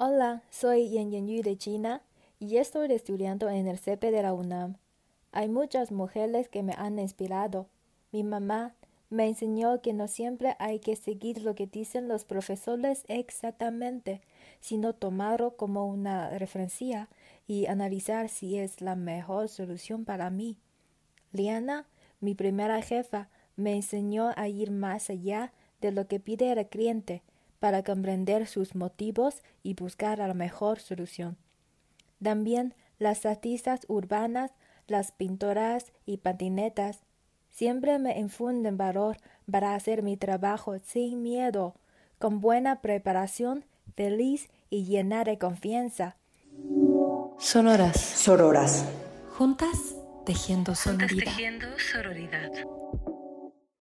Hola, soy Yan Yanyu de China y estoy estudiando en el CEPE de la UNAM. Hay muchas mujeres que me han inspirado. Mi mamá me enseñó que no siempre hay que seguir lo que dicen los profesores exactamente, sino tomarlo como una referencia y analizar si es la mejor solución para mí. Liana, mi primera jefa, me enseñó a ir más allá de lo que pide el cliente para comprender sus motivos y buscar la mejor solución. También las artistas urbanas, las pintoras y patinetas siempre me infunden valor para hacer mi trabajo sin miedo, con buena preparación, feliz y llena de confianza. Sonoras. Sororas. Juntas tejiendo Juntas sonoridad. tejiendo sororidad.